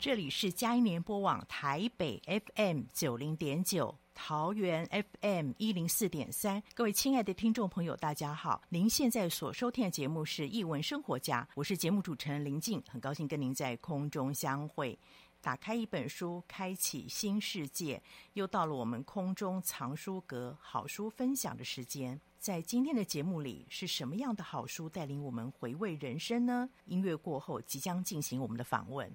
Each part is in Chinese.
这里是佳音联播网台北 FM 九零点九，桃园 FM 一零四点三。各位亲爱的听众朋友，大家好！您现在所收听的节目是《译文生活家》，我是节目主持人林静，很高兴跟您在空中相会。打开一本书，开启新世界。又到了我们空中藏书阁好书分享的时间。在今天的节目里，是什么样的好书带领我们回味人生呢？音乐过后，即将进行我们的访问。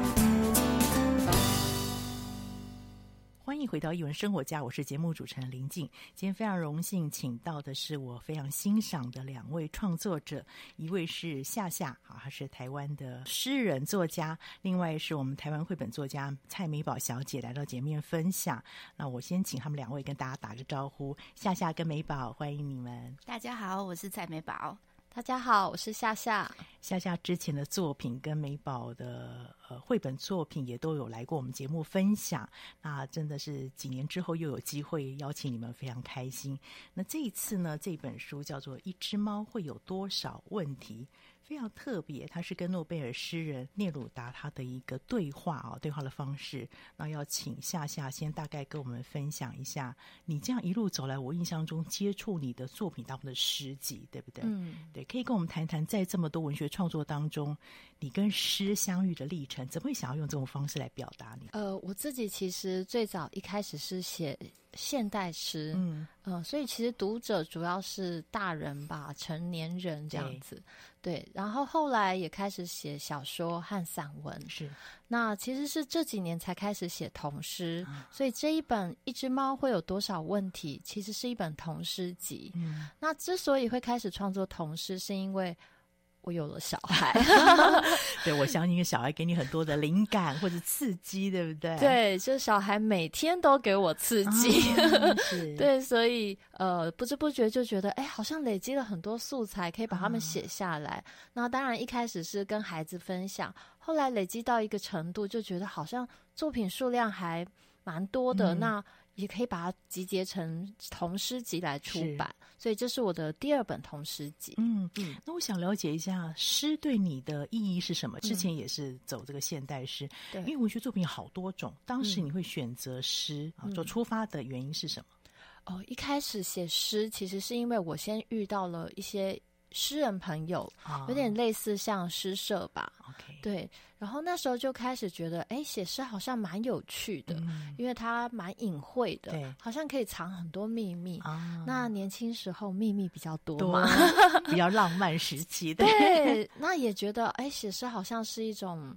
迎回到艺文生活家，我是节目主持人林静。今天非常荣幸请到的是我非常欣赏的两位创作者，一位是夏夏，好，她是台湾的诗人作家；另外是我们台湾绘本作家蔡美宝小姐来到节目分享。那我先请他们两位跟大家打个招呼，夏夏跟美宝，欢迎你们。大家好，我是蔡美宝。大家好，我是夏夏。夏夏之前的作品跟美宝的呃绘本作品也都有来过我们节目分享，那真的是几年之后又有机会邀请你们，非常开心。那这一次呢，这本书叫做《一只猫会有多少问题》。非常特别，他是跟诺贝尔诗人聂鲁达他的一个对话啊，对话的方式。那要请夏夏先大概跟我们分享一下，你这样一路走来，我印象中接触你的作品当中的诗集，对不对？嗯，对，可以跟我们谈谈，在这么多文学创作当中，你跟诗相遇的历程，怎么会想要用这种方式来表达你？呃，我自己其实最早一开始是写现代诗，嗯嗯、呃，所以其实读者主要是大人吧，成年人这样子。对，然后后来也开始写小说和散文，是。那其实是这几年才开始写童诗，啊、所以这一本《一只猫会有多少问题》其实是一本童诗集。嗯，那之所以会开始创作童诗，是因为。我有了小孩，对，我相信一个小孩给你很多的灵感或者刺激，对不对？对，就小孩每天都给我刺激，哦、对，所以呃，不知不觉就觉得，哎，好像累积了很多素材，可以把它们写下来。哦、那当然一开始是跟孩子分享，后来累积到一个程度，就觉得好像作品数量还蛮多的。嗯、那也可以把它集结成童诗集来出版，所以这是我的第二本童诗集。嗯嗯，那我想了解一下诗对你的意义是什么？之前也是走这个现代诗，对、嗯，因为文学作品有好多种，当时你会选择诗啊做出发的原因是什么？哦，一开始写诗其实是因为我先遇到了一些。诗人朋友有点类似像诗社吧，oh. 对。然后那时候就开始觉得，哎，写诗好像蛮有趣的，嗯、因为它蛮隐晦的，好像可以藏很多秘密。啊、那年轻时候秘密比较多嘛，多 比较浪漫时期的。对，那也觉得，哎，写诗好像是一种。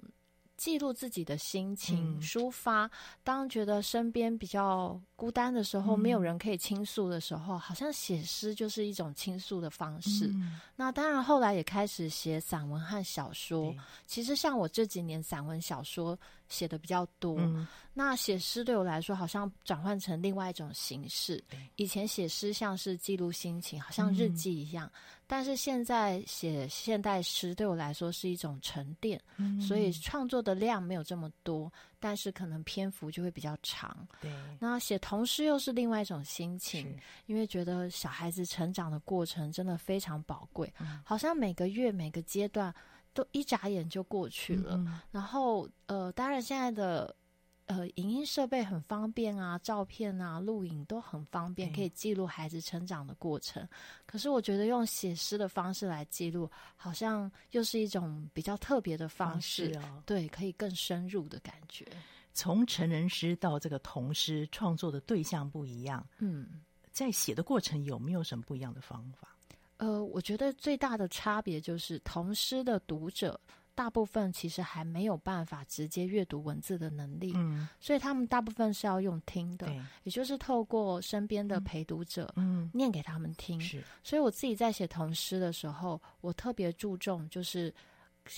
记录自己的心情，抒发。当觉得身边比较孤单的时候，没有人可以倾诉的时候，好像写诗就是一种倾诉的方式。那当然，后来也开始写散文和小说。其实，像我这几年散文小说写的比较多。那写诗对我来说，好像转换成另外一种形式。以前写诗像是记录心情，好像日记一样。但是现在写现代诗对我来说是一种沉淀，嗯、所以创作的量没有这么多，但是可能篇幅就会比较长。对，那写童诗又是另外一种心情，因为觉得小孩子成长的过程真的非常宝贵，嗯、好像每个月每个阶段都一眨眼就过去了。嗯、然后呃，当然现在的。呃，影音设备很方便啊，照片啊、录影都很方便，可以记录孩子成长的过程。嗯、可是我觉得用写诗的方式来记录，好像又是一种比较特别的方式，方式哦。对，可以更深入的感觉。从成人诗到这个童诗，创作的对象不一样。嗯，在写的过程有没有什么不一样的方法？呃，我觉得最大的差别就是童诗的读者。大部分其实还没有办法直接阅读文字的能力，嗯，所以他们大部分是要用听的，对也就是透过身边的陪读者，嗯，念给他们听。是，所以我自己在写童诗的时候，我特别注重就是。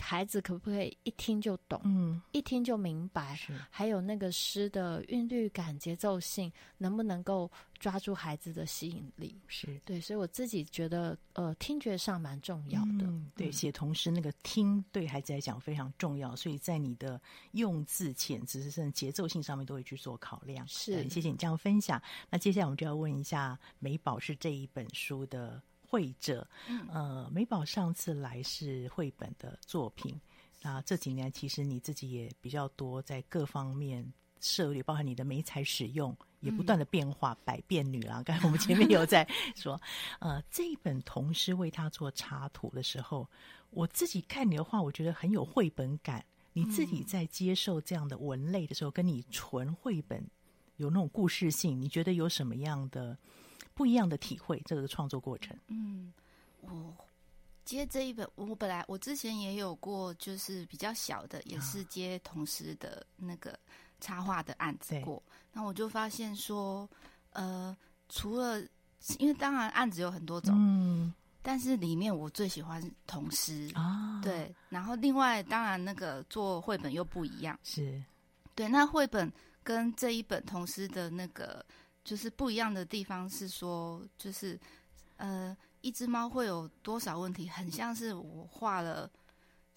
孩子可不可以一听就懂？嗯，一听就明白。是，还有那个诗的韵律感、节奏性，能不能够抓住孩子的吸引力？是对，所以我自己觉得，呃，听觉上蛮重要的。嗯、对，写童诗那个听对孩子来讲非常重要，所以在你的用字遣词甚至节奏性上面都会去做考量。是，谢谢你这样分享。那接下来我们就要问一下美宝是这一本书的。绘者，呃，美宝上次来是绘本的作品。那这几年其实你自己也比较多在各方面涉猎，包含你的媒材使用也不断的变化，嗯、百变女郎。刚才我们前面有在说，呃，这一本童诗为他做插图的时候，我自己看你的话，我觉得很有绘本感。你自己在接受这样的文类的时候，跟你纯绘本有那种故事性，你觉得有什么样的？不一样的体会？这个创作过程，嗯，我接这一本，我本来我之前也有过，就是比较小的，也是接童诗的那个插画的案子过。那我就发现说，呃，除了因为当然案子有很多种，嗯。但是里面我最喜欢童诗啊，对，然后另外当然那个做绘本又不一样，是，对，那绘本跟这一本童诗的那个就是不一样的地方是说，就是呃，一只猫会有多少问题，很像是我画了。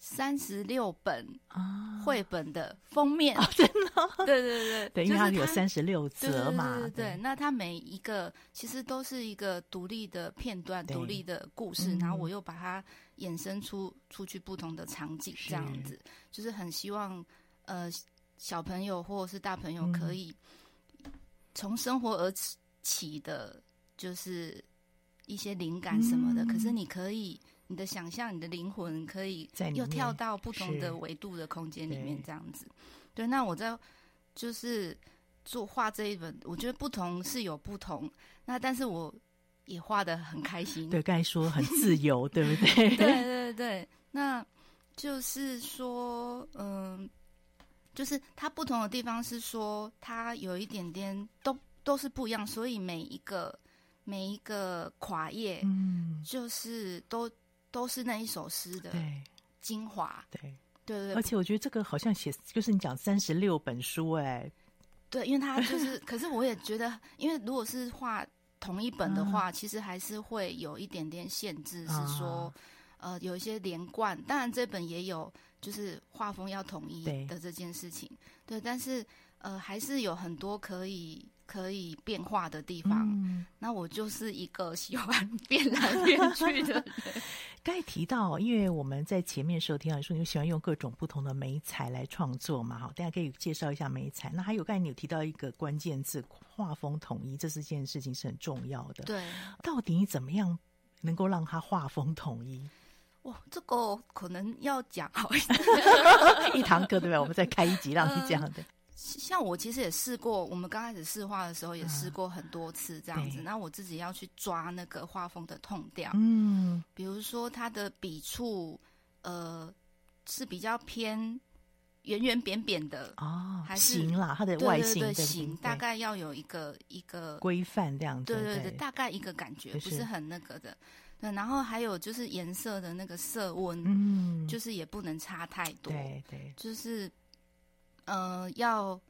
三十六本啊，绘本的封面，哦、真的，对对对，对，因为它有三十六则嘛，对，对，对，对，那它每一个其实都是一个独立的片段，独立的故事，然后我又把它衍生出出去不同的场景，这样子，就是很希望呃小朋友或者是大朋友可以从生活而起的，就是一些灵感什么的，嗯、可是你可以。你的想象，你的灵魂可以又跳到不同的维度的空间里面，这样子。对，那我在就是做画这一本，我觉得不同是有不同。那但是我也画的很开心。对，刚才说很自由，对不对？对对对。那就是说，嗯，就是它不同的地方是说，它有一点点都都是不一样，所以每一个每一个跨页，嗯，就是都。都是那一首诗的精华，对。对对，而且我觉得这个好像写，就是你讲三十六本书，哎，对，因为它就是，可是我也觉得，因为如果是画同一本的话，其实还是会有一点点限制，是说，呃，有一些连贯。当然，这本也有，就是画风要统一的这件事情，对，但是呃，还是有很多可以。可以变化的地方，嗯，那我就是一个喜欢变来变去的人。刚才提到，因为我们在前面的时候听到你说你喜欢用各种不同的媒材来创作嘛，哈，大家可以介绍一下媒材。那还有刚才你有提到一个关键字，画风统一，这是件事情是很重要的。对，到底你怎么样能够让它画风统一？哇，这个可能要讲好一 一堂课，对不对？我们再开一集让你讲的。像我其实也试过，我们刚开始试画的时候也试过很多次这样子。那、嗯、我自己要去抓那个画风的 tone 调，嗯，比如说它的笔触，呃，是比较偏圆圆扁扁的哦，还是形啦，它的外形的形大概要有一个一个规范这样子，对对对，对，大概一个感觉，不是很那个的。对，然后还有就是颜色的那个色温，嗯，就是也不能差太多，对对，就是。呃，要，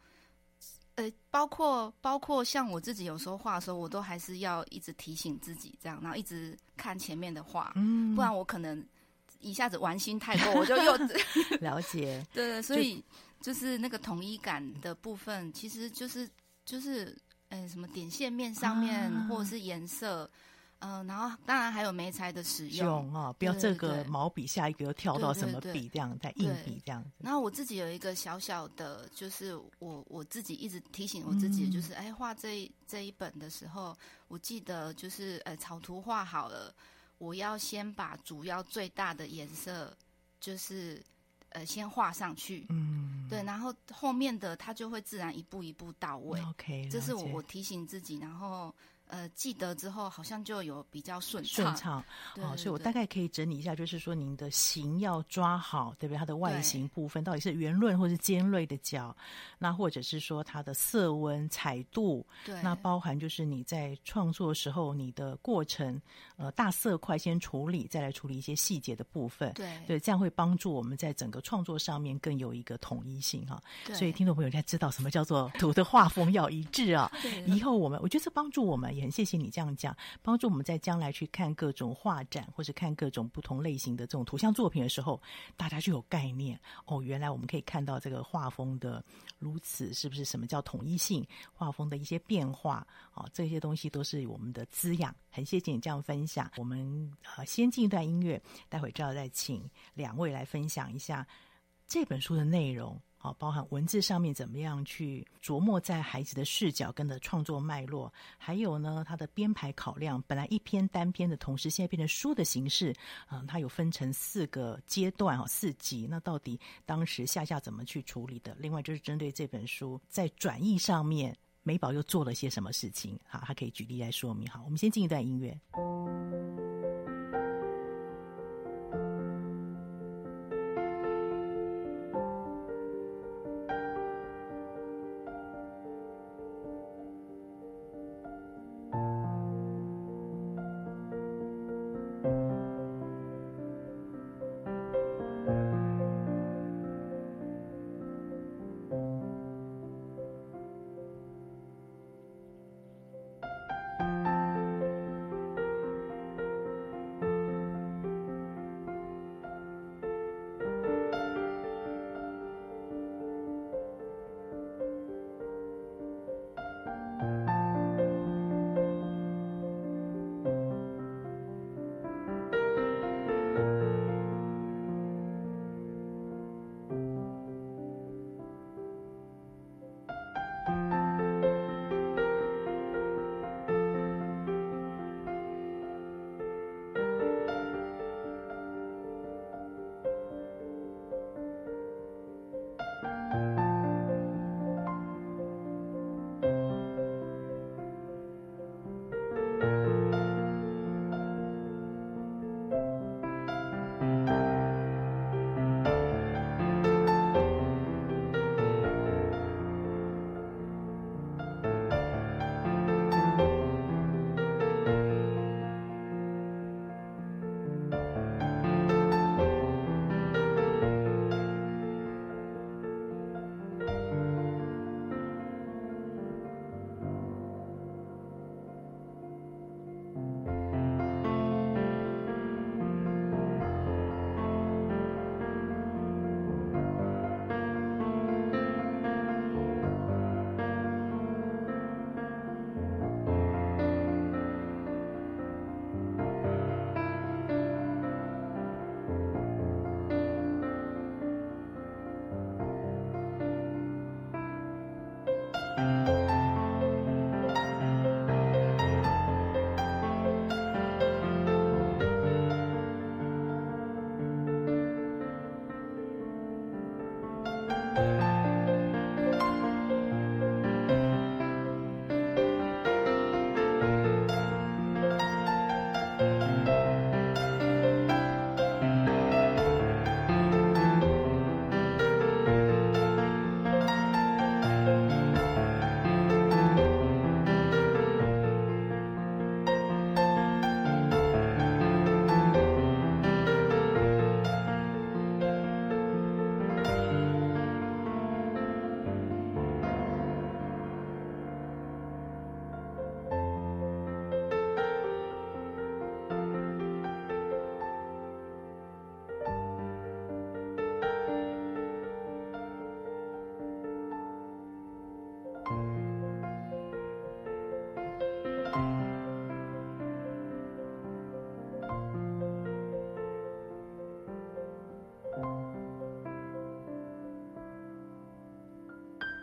呃，包括包括像我自己有时候画的时候，我都还是要一直提醒自己这样，然后一直看前面的画，嗯，不然我可能一下子玩心太过，我就又 了解，对，所以就，就是那个统一感的部分，其实就是就是，呃，什么点线面上面，啊，或者是颜色。嗯、呃，然后当然还有媒材的使用。啊，不要这个毛笔下一个又跳到什么笔这样，再硬笔这样。然后我自己有一个小小的，就是我我自己一直提醒我自己，就是、嗯、哎，画这这一本的时候，我记得就是呃，草图画好了，我要先把主要最大的颜色就是呃先画上去，嗯，对，然后后面的它就会自然一步一步到位。OK，这是我我提醒自己，然后。呃，记得之后好像就有比较顺畅，顺畅，哦，所以我大概可以整理一下，就是说您的形要抓好，对不对？它的外形部分到底是圆润或是尖锐的角，那或者是说它的色温、彩度，对，那包含就是你在创作的时候你的过程，呃，大色块先处理，再来处理一些细节的部分，对，对，这样会帮助我们在整个创作上面更有一个统一性哈。对，所以听众朋友应该知道什么叫做图的画风要一致啊。对，以后我们我觉得这帮助我们。很谢谢你这样讲，帮助我们在将来去看各种画展，或者看各种不同类型的这种图像作品的时候，大家就有概念哦。原来我们可以看到这个画风的如此，是不是什么叫统一性？画风的一些变化啊、这些东西都是我们的滋养。很谢谢你这样分享。我们呃先进一段音乐，待会就要再请两位来分享一下这本书的内容。好，包含文字上面怎么样去琢磨在孩子的视角跟的创作脉络，还有呢，它的编排考量。本来一篇单篇的同时，现在变成书的形式，嗯，它有分成四个阶段哈，四集。那到底当时夏夏怎么去处理的？另外就是针对这本书在转译上面。美宝又做了些什么事情？好，他可以举例来说明。好，我们先进一段音乐。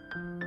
台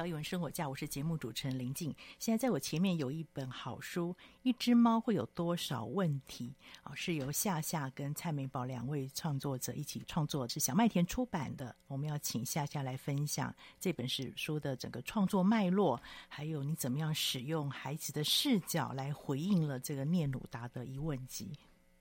到艺文生活家，我是节目主持人林静。现在在我前面有一本好书，《一只猫会有多少问题》啊，是由夏夏跟蔡美宝两位创作者一起创作，是小麦田出版的。我们要请夏夏来分享这本史书的整个创作脉络，还有你怎么样使用孩子的视角来回应了这个聂鲁达的疑问集。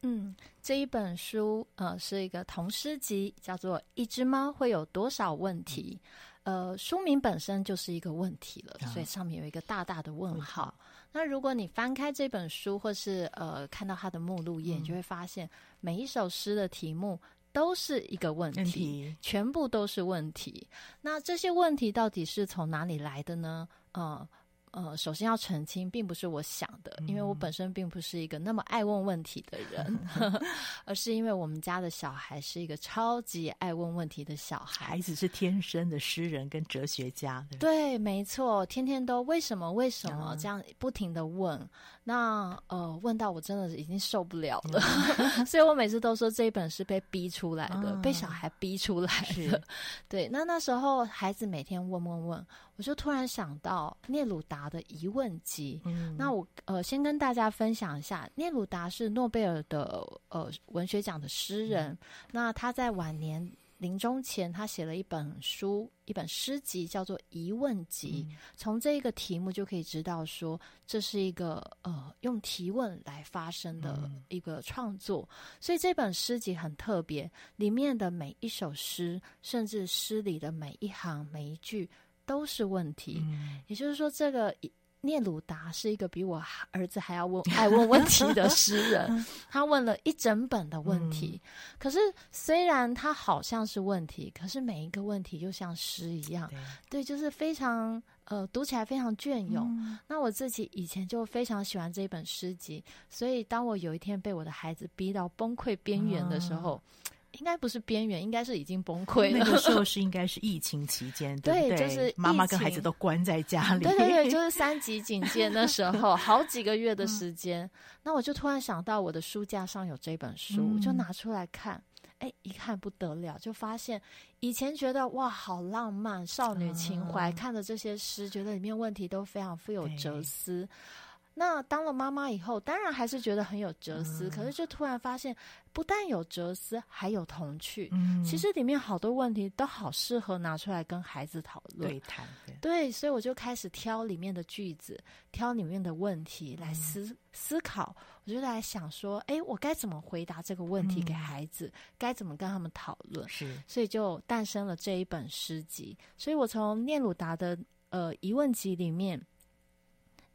嗯，这一本书呃是一个童诗集，叫做《一只猫会有多少问题》。呃，书名本身就是一个问题了，所以上面有一个大大的问号。嗯、那如果你翻开这本书，或是呃看到它的目录页，你就会发现每一首诗的题目都是一个问题，问题全部都是问题。那这些问题到底是从哪里来的呢？呃。呃，首先要澄清，并不是我想的，因为我本身并不是一个那么爱问问题的人，嗯、而是因为我们家的小孩是一个超级爱问问题的小孩，孩子是天生的诗人跟哲学家。对，对，没错，天天都为什么为什么这样不停的问，嗯、那呃，问到我真的已经受不了了，嗯、所以我每次都说这一本是被逼出来的，嗯、被小孩逼出来的。对，那那时候孩子每天问问问。我就突然想到聂鲁达的疑问集。嗯、那我呃先跟大家分享一下，聂鲁达是诺贝尔的呃文学奖的诗人。嗯、那他在晚年临终前，他写了一本书，一本诗集，叫做《疑问集》。嗯、从这一个题目就可以知道说，说这是一个呃用提问来发生的一个创作。嗯、所以这本诗集很特别，里面的每一首诗，甚至诗里的每一行每一句。都是问题，嗯、也就是说，这个聂鲁达是一个比我儿子还要问爱问问题的诗人。他问了一整本的问题，嗯、可是虽然他好像是问题，可是每一个问题就像诗一样，对，对，就是非常呃读起来非常隽永。嗯、那我自己以前就非常喜欢这一本诗集，所以当我有一天被我的孩子逼到崩溃边缘的时候。嗯应该不是边缘，应该是已经崩溃了。那个时候 是应该是疫情期间，对，对，就是妈妈跟孩子都关在家里。对对对，就是 三级警戒那时候，好几个月的时间。嗯、那我就突然想到，我的书架上有这本书，就拿出来看。哎，一看不得了，就发现以前觉得哇，好浪漫，少女情怀，嗯、看着这些诗，觉得里面问题都非常富有哲思。那当了妈妈以后，当然还是觉得很有哲思，嗯、可是就突然发现，不但有哲思，还有童趣。嗯，其实里面好多问题都好适合拿出来跟孩子讨论对谈。对，对，所以我就开始挑里面的句子，挑里面的问题来思、嗯、思考。我就来想说，哎，我该怎么回答这个问题给孩子？嗯、该怎么跟他们讨论？是，所以就诞生了这一本诗集。所以我从聂鲁达的呃疑问集里面。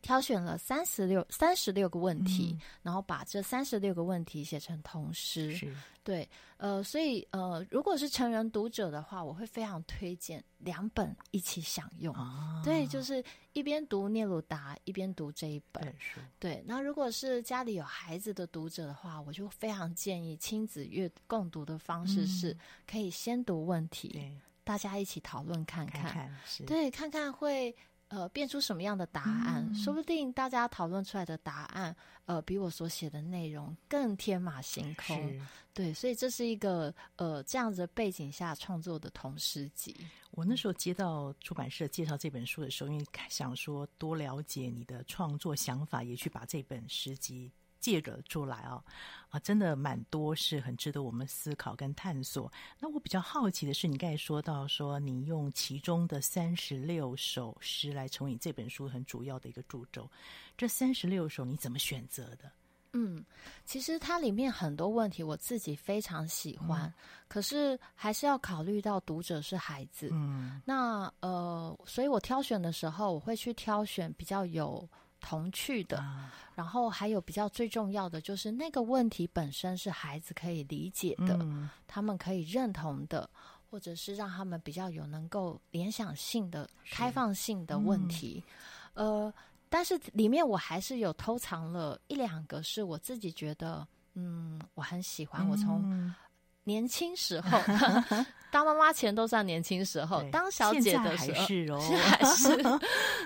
挑选了三十六三十六个问题，嗯、然后把这三十六个问题写成童诗。是对，呃，所以呃，如果是成人读者的话，我会非常推荐两本一起享用。哦、对，就是一边读聂鲁达，一边读这一本书。对，那如果是家里有孩子的读者的话，我就非常建议亲子阅共读的方式是，可以先读问题，嗯、大家一起讨论看看，看看对，看看会。呃，变出什么样的答案？嗯、说不定大家讨论出来的答案，呃，比我所写的内容更天马行空。对，所以这是一个呃这样子的背景下创作的童诗集。我那时候接到出版社介绍这本书的时候，因为想说多了解你的创作想法，也去把这本诗集。借着出来啊，啊，真的蛮多是很值得我们思考跟探索。那我比较好奇的是，你刚才说到说你用其中的三十六首诗来成为你这本书很主要的一个主轴，这三十六首你怎么选择的？嗯，其实它里面很多问题我自己非常喜欢，嗯、可是还是要考虑到读者是孩子。嗯，那呃，所以我挑选的时候，我会去挑选比较有。童趣的，啊、然后还有比较最重要的就是那个问题本身是孩子可以理解的，嗯、他们可以认同的，或者是让他们比较有能够联想性的、开放性的问题。嗯、呃，但是里面我还是有偷藏了一两个是我自己觉得，嗯，我很喜欢。嗯、我从年轻时候。当妈妈前都算年轻时候，对当小姐的时候是哦，还是。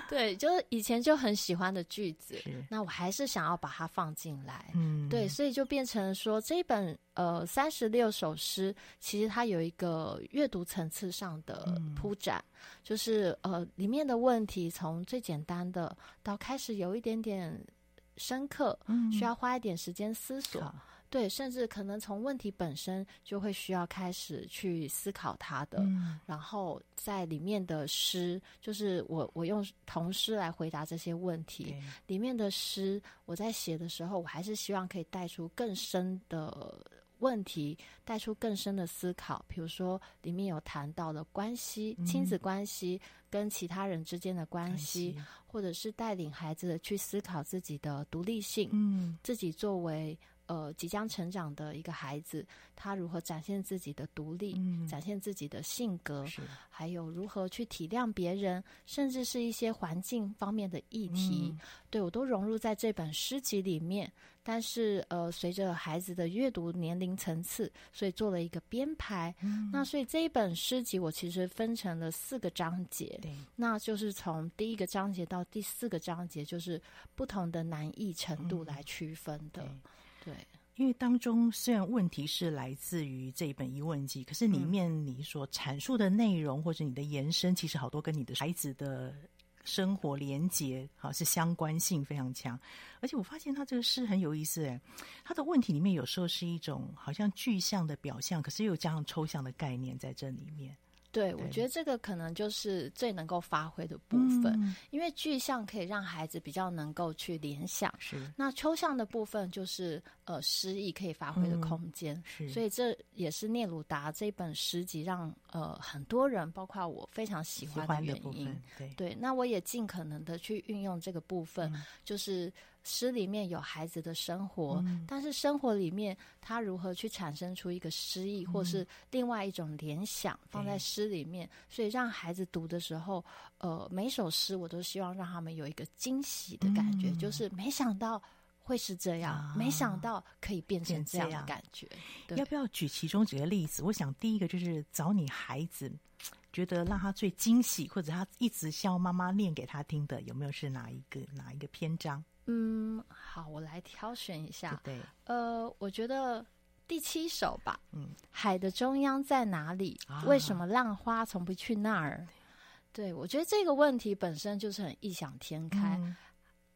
对，就是以前就很喜欢的句子，那我还是想要把它放进来，嗯，对，所以就变成说这一本呃三十六首诗，其实它有一个阅读层次上的铺展，嗯、就是呃里面的问题从最简单的到开始有一点点深刻，嗯、需要花一点时间思索。对，甚至可能从问题本身就会需要开始去思考它的，嗯、然后在里面的诗，就是我我用童诗来回答这些问题，里面的诗，我在写的时候，我还是希望可以带出更深的问题，带出更深的思考。比如说，里面有谈到的关系、嗯、亲子关系跟其他人之间的关系，关系或者是带领孩子去思考自己的独立性，嗯，自己作为。呃，即将成长的一个孩子，他如何展现自己的独立，嗯、展现自己的性格，还有如何去体谅别人，甚至是一些环境方面的议题，嗯、对我都融入在这本诗集里面。但是，呃，随着孩子的阅读年龄层次，所以做了一个编排。嗯、那所以这一本诗集，我其实分成了四个章节，那就是从第一个章节到第四个章节，就是不同的难易程度来区分的。嗯对，因为当中虽然问题是来自于这一本疑问集，可是里面你所阐述的内容或者你的延伸，其实好多跟你的孩子的生活连结，好是相关性非常强。而且我发现他这个诗很有意思，诶，他的问题里面有时候是一种好像具象的表象，可是又加上抽象的概念在这里面。对，我觉得这个可能就是最能够发挥的部分，嗯、因为具象可以让孩子比较能够去联想，是那抽象的部分就是呃诗意可以发挥的空间，嗯、是所以这也是聂鲁达这本诗集让呃很多人，包括我非常喜欢的原因。对，对，那我也尽可能的去运用这个部分，嗯、就是。诗里面有孩子的生活，嗯、但是生活里面他如何去产生出一个诗意，嗯、或是另外一种联想放在诗里面，所以让孩子读的时候，呃，每首诗我都希望让他们有一个惊喜的感觉，嗯、就是没想到会是这样，啊、没想到可以变成这样的感觉。对要不要举其中几个例子？我想第一个就是找你孩子觉得让他最惊喜，或者他一直希望妈妈念给他听的，有没有是哪一个哪一个篇章？嗯，好，我来挑选一下。对，呃，我觉得第七首吧。嗯，海的中央在哪里？啊、为什么浪花从不去那儿？对，我觉得这个问题本身就是很异想天开。嗯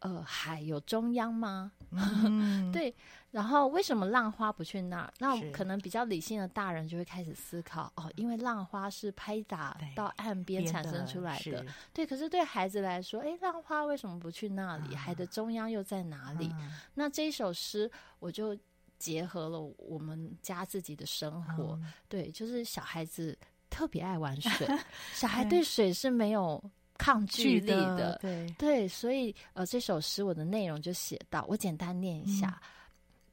呃，海有中央吗？嗯、对，然后为什么浪花不去那儿？那可能比较理性的大人就会开始思考哦，因为浪花是拍打到岸边产生出来的。的对，可是对孩子来说，哎，浪花为什么不去那里？啊、海的中央又在哪里？啊、那这一首诗，我就结合了我们家自己的生活。嗯、对，就是小孩子特别爱玩水，小孩对水是没有。抗拒力的，的对对，所以呃，这首诗我的内容就写到，我简单念一下：嗯、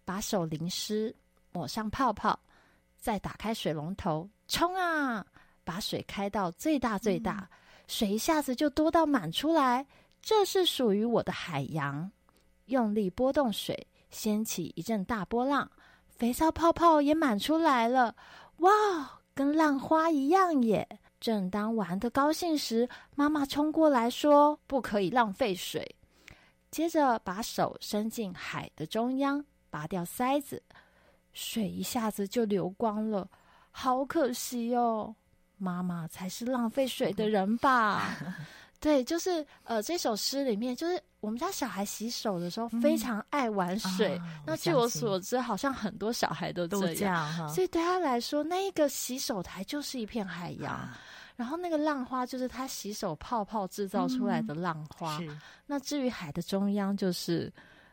把手淋湿，抹上泡泡，再打开水龙头，冲啊！把水开到最大最大，嗯、水一下子就多到满出来，这是属于我的海洋。用力拨动水，掀起一阵大波浪，肥皂泡泡也满出来了，哇，跟浪花一样耶！正当玩得高兴时，妈妈冲过来说：“不可以浪费水。”接着把手伸进海的中央，拔掉塞子，水一下子就流光了，好可惜哦！妈妈才是浪费水的人吧？对，就是呃，这首诗里面，就是我们家小孩洗手的时候非常爱玩水。嗯啊、那据我所知，好像很多小孩都这样，都这样，所以对他来说，那一个洗手台就是一片海洋。啊然后那个浪花就是他洗手泡泡制造出来的浪花。嗯、那至于海的中央，就是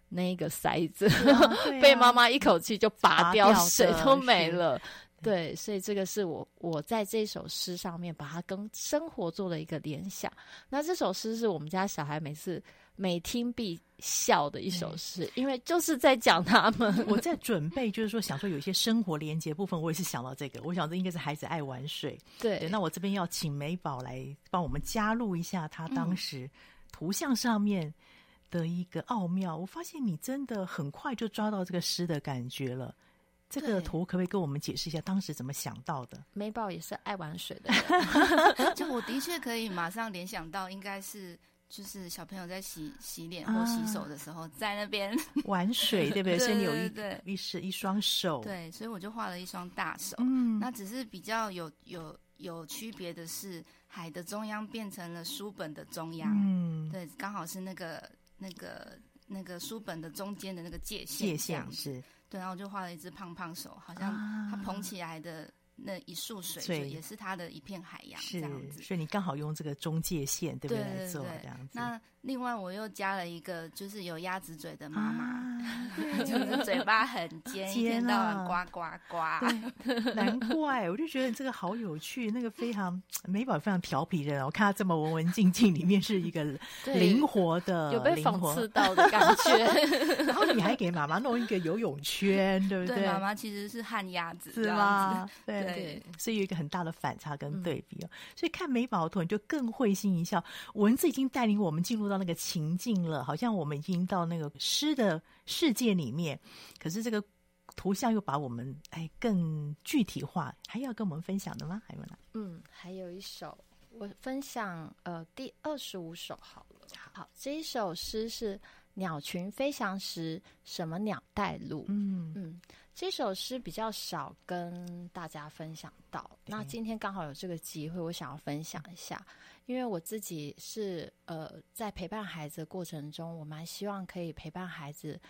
那个塞子，啊啊、被妈妈一口气就拔掉，水都没了。对，所以这个是我我在这首诗上面把它跟生活做了一个联想。那这首诗是我们家小孩每次每听必笑的一首诗，因为就是在讲他们。我在准备，就是说想说有一些生活连接部分，我也是想到这个。我想这应该是孩子爱玩水。对，对，那我这边要请美宝来帮我们加入一下他当时图像上面的一个奥妙。嗯、我发现你真的很快就抓到这个诗的感觉了。这个图可不可以跟我们解释一下当时怎么想到的？美宝也是爱玩水的人，就我的确可以马上联想到，应该是就是小朋友在洗洗脸或洗手的时候，在那边 玩水，对不对？所以你有一一是一双手，对，所以我就画了一双大手。嗯，那只是比较有有有区别的是，海的中央变成了书本的中央，嗯，对，刚好是那个那个那个书本的中间的那个界限，界限是。对，然后我就画了一只胖胖手，好像它捧起来的那一束水，水也是它的一片海洋这样子。所以你刚好用这个中介线，对不对？对对对，做这样子。那另外我又加了一个，就是有鸭子嘴的妈妈。啊 就是嘴巴很尖，尖啊、一天到晚呱呱呱。难怪，我就觉得这个好有趣。那个非常美宝，非常调皮的人，我看他这么文文静静，里面是一个 灵活的，有被讽刺到的感觉。然后你还给妈妈弄一个游泳圈，对不对？对，妈妈其实是旱鸭子，是吗？对对，所以有一个很大的反差跟对比哦。嗯、所以看美宝的图，你就更会心一笑。文字已经带领我们进入到那个情境了，好像我们已经到那个诗的世界里面，可是这个图像又把我们哎更具体化，还要跟我们分享的吗？还有呢？嗯，还有一首，我分享呃第二十五首好了。好，这一首诗是《鸟群飞翔时，什么鸟带路》。嗯嗯，这首诗比较少跟大家分享到，那今天刚好有这个机会，我想要分享一下。因为我自己是呃，在陪伴孩子的过程中，我蛮希望可以陪伴孩子，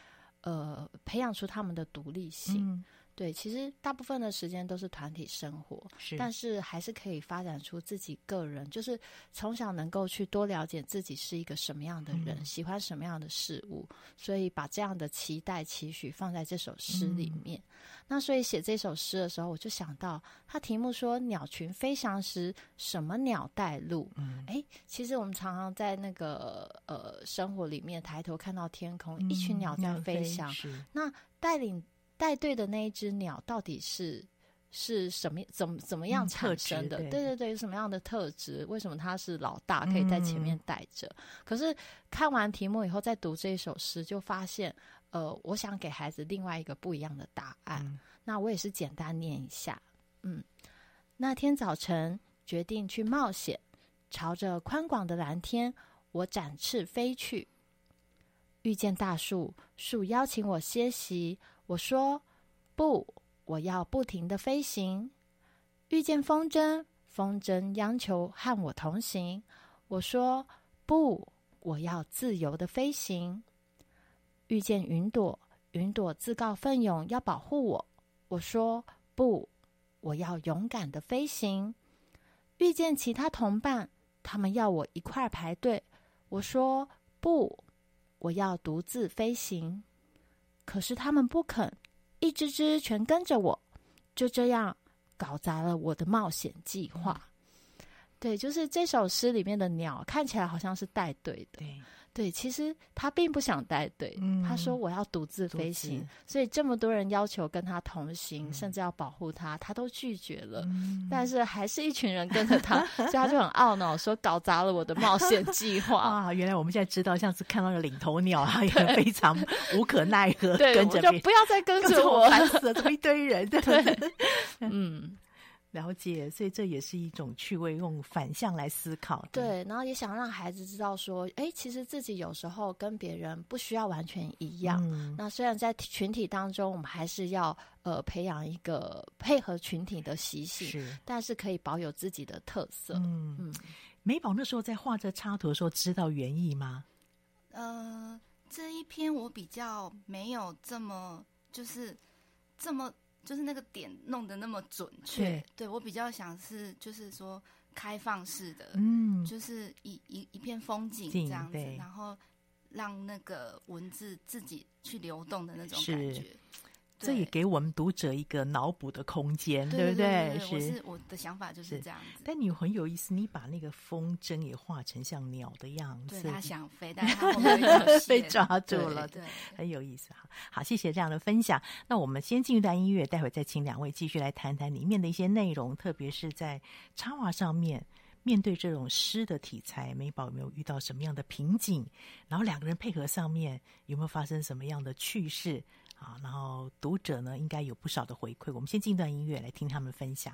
呃，培养出他们的独立性。嗯对，其实大部分的时间都是团体生活，是，但是还是可以发展出自己个人，就是从小能够去多了解自己是一个什么样的人，嗯、喜欢什么样的事物，所以把这样的期待期许放在这首诗里面。嗯、那所以写这首诗的时候，我就想到，它题目说“鸟群飞翔时，什么鸟带路”。嗯，哎，其实我们常常在那个呃生活里面抬头看到天空，嗯、一群鸟在飞翔，飞那带领。带队的那一只鸟到底是是什么？怎么怎么样产生的？嗯、对，对对对，有什么样的特质？为什么它是老大，可以在前面带着？嗯、可是看完题目以后，再读这一首诗，就发现，呃，我想给孩子另外一个不一样的答案。嗯、那我也是简单念一下。嗯，那天早晨决定去冒险，朝着宽广的蓝天，我展翅飞去。遇见大树，树邀请我歇息。我说不，我要不停地飞行。遇见风筝，风筝央求和我同行。我说不，我要自由地飞行。遇见云朵，云朵自告奋勇要保护我。我说不，我要勇敢地飞行。遇见其他同伴，他们要我一块排队。我说不，我要独自飞行。可是他们不肯，一只只全跟着我，就这样搞砸了我的冒险计划。嗯、对，就是这首诗里面的鸟，看起来好像是带队的。对。其实他并不想带队。嗯、他说：“我要独自飞行。”所以这么多人要求跟他同行，嗯、甚至要保护他，他都拒绝了。嗯、但是还是一群人跟着他，所以他就很懊恼，说：“搞砸了我的冒险计划。”啊，原来我们现在知道，像是看到那个领头鸟，他也非常 无可奈何，对跟着就不要再跟着我，烦死了，这么一堆人，对，对嗯。了解，所以这也是一种趣味，用反向来思考。对，然后也想让孩子知道说，哎，其实自己有时候跟别人不需要完全一样。嗯、那虽然在群体当中，我们还是要呃培养一个配合群体的习性，是，但是可以保有自己的特色。嗯嗯。美宝那时候在画这插图的时候，知道原意吗？呃，这一篇我比较没有这么就是这么。就是那个点弄得那么准确，对，我比较想是就是说开放式的，嗯，就是一一一片风景这样子，然后让那个文字自己去流动的那种感觉。这也给我们读者一个脑补的空间，对，对不对？是，我是我的想法就是这样子。但你很有意思，你把那个风筝也画成像鸟的样子。对，他想飞，但是他 被抓住了，对，对很有意思。哈，好，谢谢这样的分享。那我们先进一段音乐，待会再请两位继续来谈谈里面的一些内容，特别是在插画上面，面对这种诗的题材，美宝有没有遇到什么样的瓶颈？然后两个人配合上面有没有发生什么样的趣事？啊，然后读者呢，应该有不少的回馈。我们先进段音乐来听他们分享。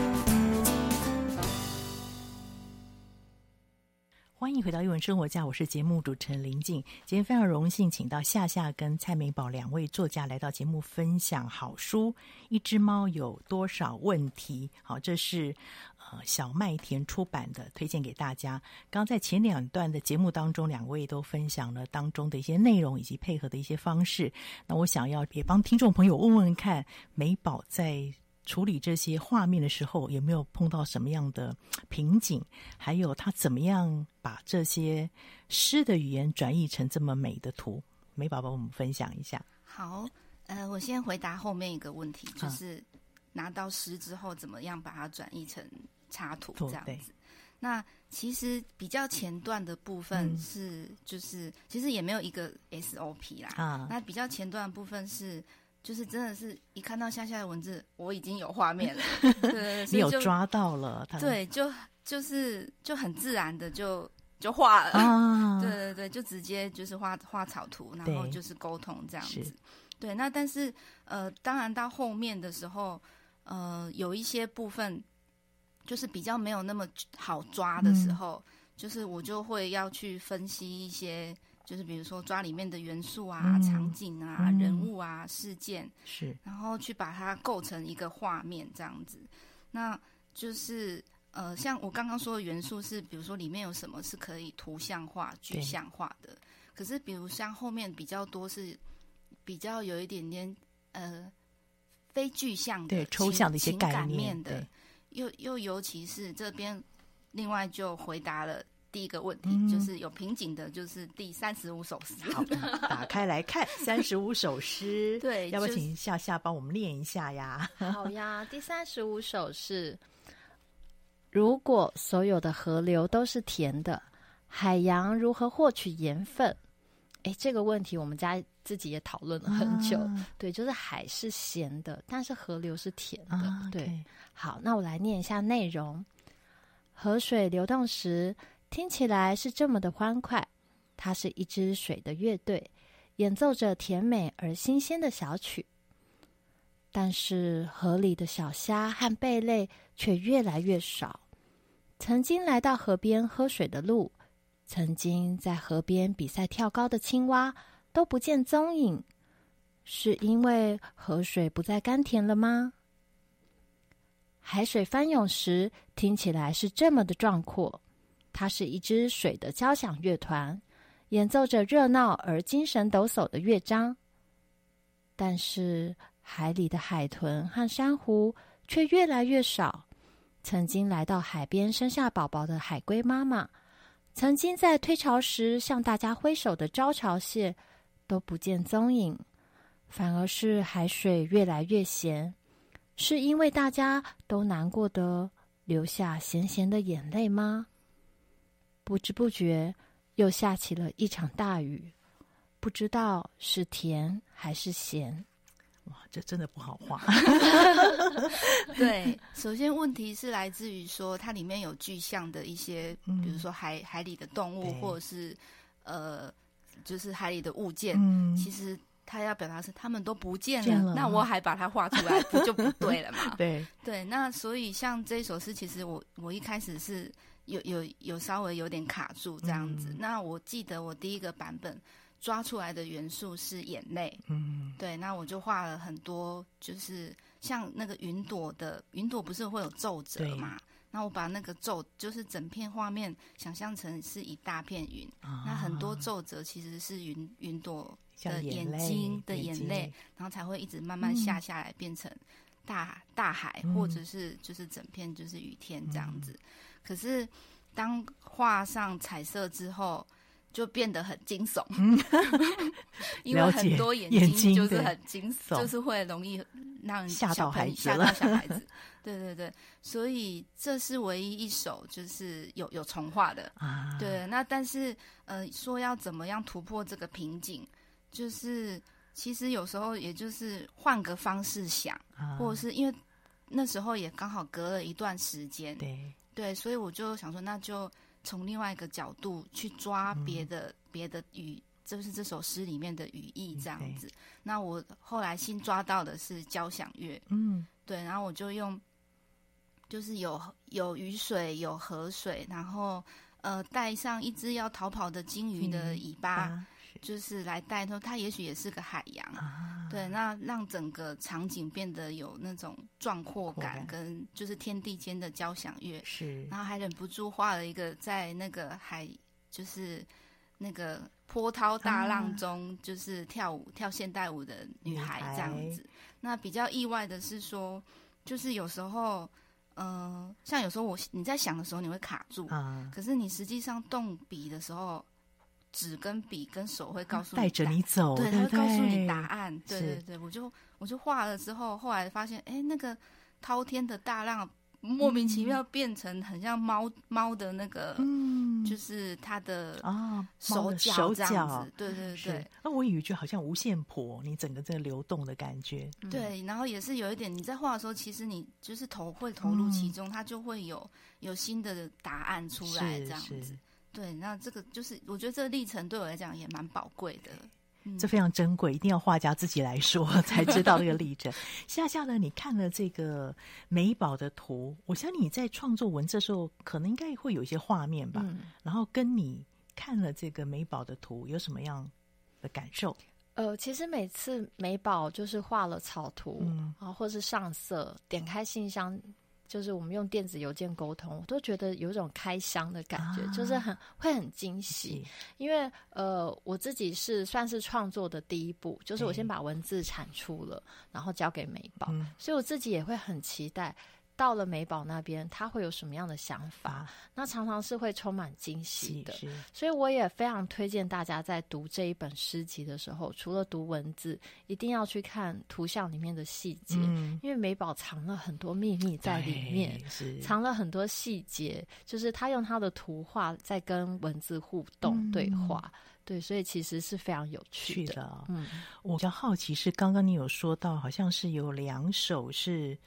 欢迎回到《一文生活家》，我是节目主持人林静。今天非常荣幸，请到夏夏跟蔡美宝两位作家来到节目分享好书《一只猫有多少问题》。好，这是呃小麦田出版的，推荐给大家。刚在前两段的节目当中，两位都分享了当中的一些内容以及配合的一些方式。那我想要也帮听众朋友问问看，美宝在。处理这些画面的时候，有没有碰到什么样的瓶颈？还有他怎么样把这些诗的语言转译成这么美的图？美宝宝，我们分享一下。好，呃，我先回答后面一个问题，就是拿到诗之后，怎么样把它转译成插图这样子？那其实比较前段的部分是，嗯、就是其实也没有一个 SOP 啦。啊，那比较前段的部分是。就是真的是一看到夏夏的文字，我已经有画面了。对，对，对，你有抓到了他。对，就就是就很自然的就就画了。啊，对对对，就直接就是画画草图，然后就是沟通这样子。对，那但是呃，当然到后面的时候，呃，有一些部分就是比较没有那么好抓的时候，嗯、就是我就会要去分析一些。就是比如说抓里面的元素啊、嗯、场景啊、嗯、人物啊、事件，是，然后去把它构成一个画面这样子。那就是呃，像我刚刚说的元素是，比如说里面有什么是可以图像化、具象化的。可是比如像后面比较多是比较有一点点呃非具象的、对抽象的一些概念的，又又尤其是这边另外就回答了。第一个问题、嗯、就是有瓶颈的，就是第三十五首诗。好，打开来看 三十五首诗。对，要不要请夏夏帮我们念一下呀？好呀，第三十五首是：如果所有的河流都是甜的，海洋如何获取盐分？哎，这个问题我们家自己也讨论了很久。啊、对，就是海是咸的，但是河流是甜的。啊、对.好，那我来念一下内容：河水流动时。听起来是这么的欢快，它是一支水的乐队，演奏着甜美而新鲜的小曲。但是河里的小虾和贝类却越来越少。曾经来到河边喝水的鹿，曾经在河边比赛跳高的青蛙都不见踪影，是因为河水不再甘甜了吗？海水翻涌时，听起来是这么的壮阔。它是一支水的交响乐团，演奏着热闹而精神抖擞的乐章。但是海里的海豚和珊瑚却越来越少。曾经来到海边生下宝宝的海龟妈妈，曾经在退潮时向大家挥手的招潮蟹都不见踪影。反而是海水越来越咸，是因为大家都难过的流下咸咸的眼泪吗？不知不觉，又下起了一场大雨，不知道是甜还是咸。哇，这真的不好画。对，首先问题是来自于说它里面有具象的一些，嗯、比如说海海里的动物，或者是呃，就是海里的物件。嗯、其实他要表达是他们都不见了，了那我还把它画出来，不就不对了嘛？对对，那所以像这一首诗，其实我我一开始是。有有有稍微有点卡住这样子，嗯，那我记得我第一个版本抓出来的元素是眼泪，嗯，对，那我就画了很多，就是像那个云朵的云朵不是会有皱褶嘛？那我把那个皱，就是整片画面想象成是一大片云，啊，那很多皱褶其实是云云朵的眼睛的眼泪，然后才会一直慢慢下下来变成大大海，嗯，或者是就是整片就是雨天这样子。嗯可是，当画上彩色之后，就变得很惊悚，嗯、因为很多眼睛就是很惊悚，就是会容易让人吓到孩子，吓到小孩子。对对对，所以这是唯一一首就是有有重画的。啊。对，那但是呃，说要怎么样突破这个瓶颈，就是其实有时候也就是换个方式想，啊、或者是因为那时候也刚好隔了一段时间，对对，所以我就想说，那就从另外一个角度去抓别的、嗯、别的语，就是这首诗里面的语义这样子。嗯、那我后来新抓到的是交响乐，嗯，对，然后我就用。就是有有雨水，有河水，然后呃带上一只要逃跑的鲸鱼的尾巴，嗯、就是来带它。它也许也是个海洋，啊、对，那让整个场景变得有那种壮阔感，跟就是天地间的交响乐。是，然后还忍不住画了一个在那个海，就是那个波涛大浪中，就是跳舞、啊、跳现代舞的女孩这样子。那比较意外的是说，就是有时候。嗯、呃，像有时候我你在想的时候，你会卡住啊。可是你实际上动笔的时候，纸跟笔跟手会告诉你带着你走，对，对，它会告诉你答案。对对对，我就我就画了之后，后来发现，哎，那个滔天的大浪。莫名其妙变成很像猫猫的那个，嗯，就是它的啊手脚这样子，对对对。那我以为就好像无限婆，你整个这个流动的感觉。对，然后也是有一点，你在画的时候，其实你就是投会投入其中，它就会有有新的答案出来这样子。对，那这个就是我觉得这个历程对我来讲也蛮宝贵的。这非常珍贵，一定要画家自己来说 才知道这个历程。夏夏呢，你看了这个美宝的图，我想你在创作文字的时候，可能应该会有一些画面吧。嗯、然后跟你看了这个美宝的图，有什么样的感受？呃，其实每次美宝就是画了草图，嗯、啊，或是上色，点开信箱。就是我们用电子邮件沟通，我都觉得有一种开箱的感觉，啊、就是很会很惊喜。因为呃，我自己是算是创作的第一步，就是我先把文字产出了，然后交给美宝，嗯、所以我自己也会很期待。到了美宝那边，他会有什么样的想法？那常常是会充满惊喜的。所以我也非常推荐大家在读这一本诗集的时候，除了读文字，一定要去看图像里面的细节，嗯、因为美宝藏了很多秘密在里面，藏了很多细节，就是他用他的图画在跟文字互动对话。嗯、对，所以其实是非常有趣的。的嗯，我比较好奇是，刚刚你有说到，好像是有两首是。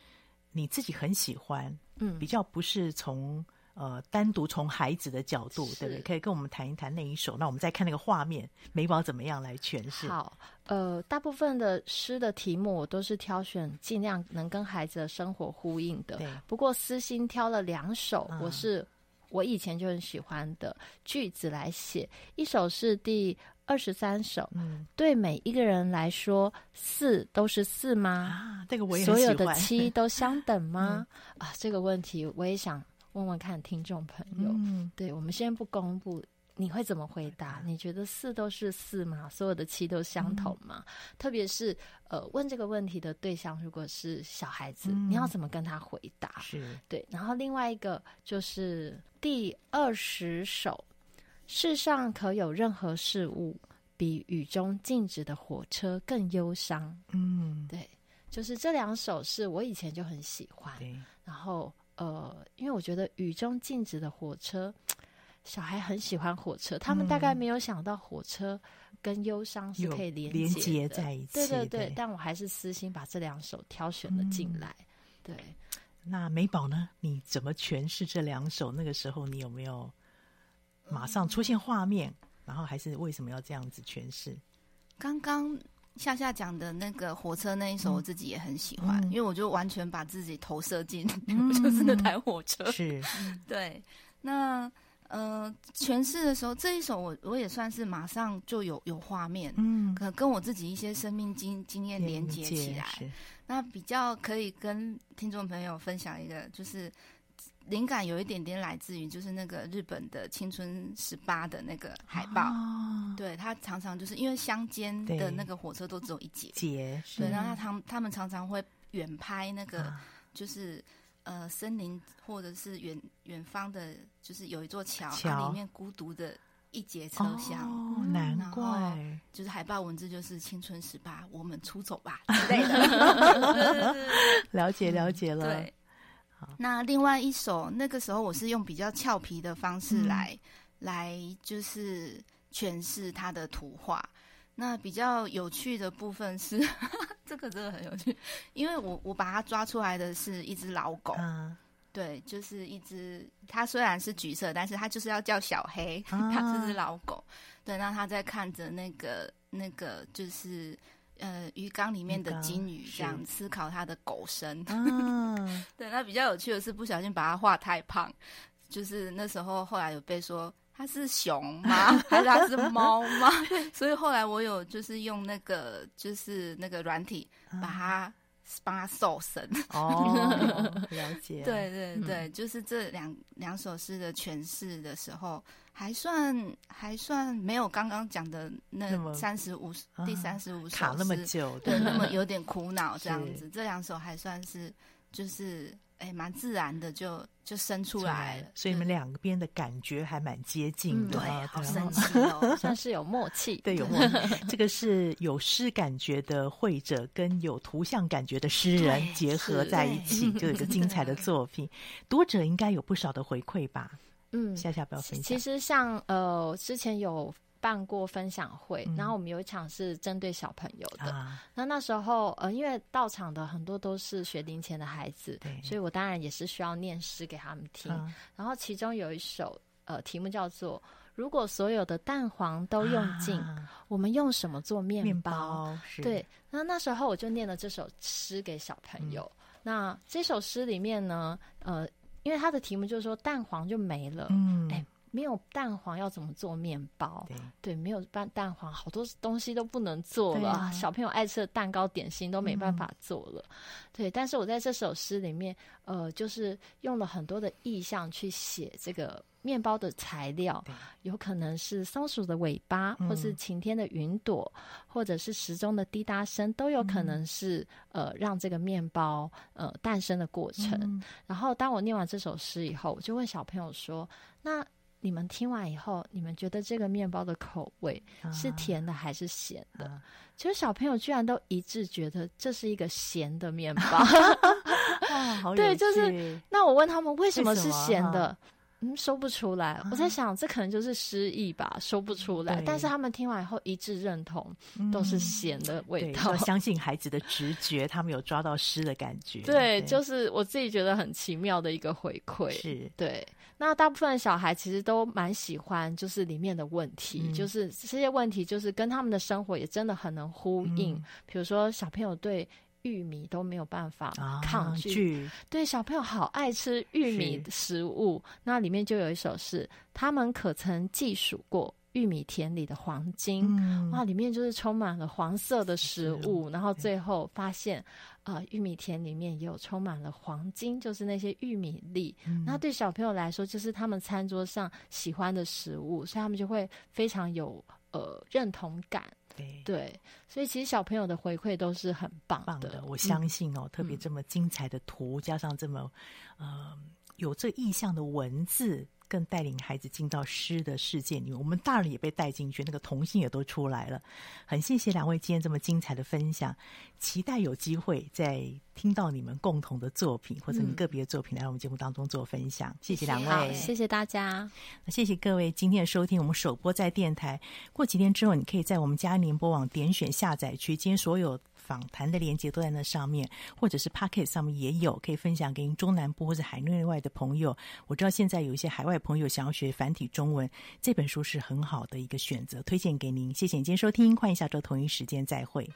你自己很喜欢，嗯，比较不是从呃单独从孩子的角度，对不对？可以跟我们谈一谈那一首。那我们再看那个画面，美宝怎么样来诠释？好，呃，大部分的诗的题目我都是挑选尽量能跟孩子的生活呼应的。对，不过私心挑了两首，我是我以前就很喜欢的句子来写，嗯、一首是第。二十三首，嗯，对每一个人来说，四都是四吗？啊，这个我也所有的七都相等吗？嗯、啊，这个问题我也想问问看听众朋友。嗯，对，我们先不公布，你会怎么回答？你觉得四都是四吗？所有的七都相同吗？嗯、特别是呃，问这个问题的对象如果是小孩子，嗯、你要怎么跟他回答？是对。然后另外一个就是第二十首。世上可有任何事物比雨中静止的火车更忧伤？嗯，对，就是这两首是我以前就很喜欢。然后呃，因为我觉得雨中静止的火车，小孩很喜欢火车，他们大概没有想到火车跟忧伤是可以连接，连接在一起。对对对，对但我还是私心把这两首挑选了进来。嗯、对，那美宝呢？你怎么诠释这两首？那个时候你有没有？马上出现画面，然后还是为什么要这样子诠释？刚刚夏夏讲的那个火车那一首，我自己也很喜欢，嗯、因为我就完全把自己投射进，嗯、就是那台火车。是，对。那呃，诠释的时候，这一首我我也算是马上就有有画面，嗯，可跟我自己一些生命经经验连接起来，那比较可以跟听众朋友分享一个，就是。灵感有一点点来自于，就是那个日本的青春十八的那个海报，哦、对，他常常就是因为乡间的那个火车都只有一节，节对，然后他他他们常常会远拍那个，就是、啊、呃森林或者是远远方的，就是有一座桥，桥它里面孤独的一节车厢。哦，难怪，就是海报文字就是“青春十八，我们出走吧 ”之类的。了解了解了。对。那另外一首，那个时候我是用比较俏皮的方式来、嗯、来，就是诠释他的图画。那比较有趣的部分是，这个真的很有趣，因为我我把它抓出来的是一只老狗，嗯、对，就是一只，它虽然是橘色，但是它就是要叫小黑，嗯、它是只老狗，对，那它在看着那个那个就是呃鱼缸里面的金鱼，这样思考它的狗生，嗯、对，那比较有趣的是不小心把它画太胖，就是那时候后来有被说。它是熊吗？还是它是猫吗？所以后来我有就是用那个就是那个软体把它帮它瘦身。哦，了解。对对对，就是这两两首诗的诠释的时候，还算还算没有刚刚讲的那三十五第三十五首卡那么久，对，那么 有点苦恼这样子。这两首还算是就是。哎，蛮自然的就，就就生出来了，所以你们两边的感觉还蛮接近的，嗯、对，好神奇 哦，算是有默契，对，有默契。这个是有诗感觉的绘者跟有图像感觉的诗人结合在一起，就有一个精彩的作品。读者应该有不少的回馈吧？嗯，下下不要分享。其实像呃，之前有。办过分享会，然后我们有一场是针对小朋友的。嗯、那那时候，呃，因为到场的很多都是学龄前的孩子，对所以我当然也是需要念诗给他们听。嗯、然后其中有一首，呃，题目叫做“如果所有的蛋黄都用尽，啊、我们用什么做面包？”面包对，那那时候我就念了这首诗给小朋友。嗯、那这首诗里面呢，呃，因为它的题目就是说蛋黄就没了，嗯，哎。没有蛋黄要怎么做面包？对，对，没有蛋蛋黄，好多东西都不能做了。啊、小朋友爱吃的蛋糕、点心都没办法做了。嗯、对，但是我在这首诗里面，呃，就是用了很多的意象去写这个面包的材料，有可能是松鼠的尾巴，或是晴天的云朵，嗯、或者是时钟的滴答声，都有可能是、嗯、呃让这个面包呃诞生的过程。嗯、然后当我念完这首诗以后，我就问小朋友说：“那？”你们听完以后，你们觉得这个面包的口味是甜的还是咸的？啊、其实小朋友居然都一致觉得这是一个咸的面包。啊、好对，就是那我问他们为什么是咸的？嗯，说不出来。啊、我在想，这可能就是失意吧，说不出来。但是他们听完以后一致认同，都是咸的味道。嗯、相信孩子的直觉，他们有抓到诗的感觉。对，对就是我自己觉得很奇妙的一个回馈。是对。那大部分的小孩其实都蛮喜欢，就是里面的问题，嗯、就是这些问题，就是跟他们的生活也真的很能呼应。嗯、比如说，小朋友对玉米都没有办法抗拒，啊、对小朋友好爱吃玉米食物。那里面就有一首是，他们可曾计数过玉米田里的黄金？嗯、哇，里面就是充满了黄色的食物，然后最后发现。啊、呃，玉米田里面也有充满了黄金，就是那些玉米粒。嗯、那对小朋友来说，就是他们餐桌上喜欢的食物，所以他们就会非常有呃认同感。对，对，所以其实小朋友的回馈都是很棒的。棒的，我相信哦，嗯、特别这么精彩的图，加上这么呃有这意象的文字。更带领孩子进到诗的世界里面，我们大人也被带进去，那个童心也都出来了。很谢谢两位今天这么精彩的分享，期待有机会再听到你们共同的作品或者你个别的作品来我们节目当中做分享。嗯、谢谢两位，谢谢大家。那谢谢各位今天的收听，我们首播在电台，过几天之后你可以在我们佳音联播网点选下载区，今天所有。访谈的链接都在那上面，或者是 Pocket 上面也有，可以分享给您中南部或者海内外的朋友。我知道现在有一些海外朋友想要学繁体中文，这本书是很好的一个选择，推荐给您。谢谢您今天收听，欢迎下周同一时间再会。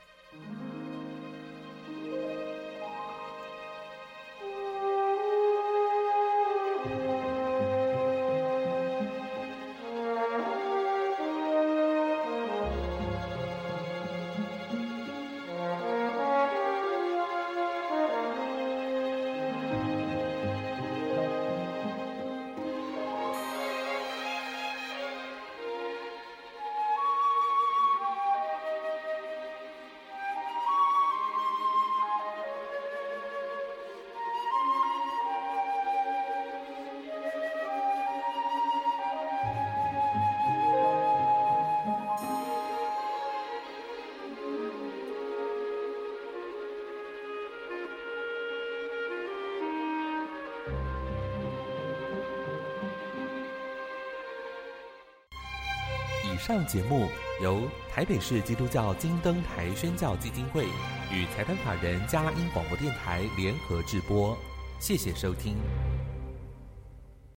节目由台北市基督教金灯台宣教基金会与裁判法人佳音广播电台联合制播，谢谢收听。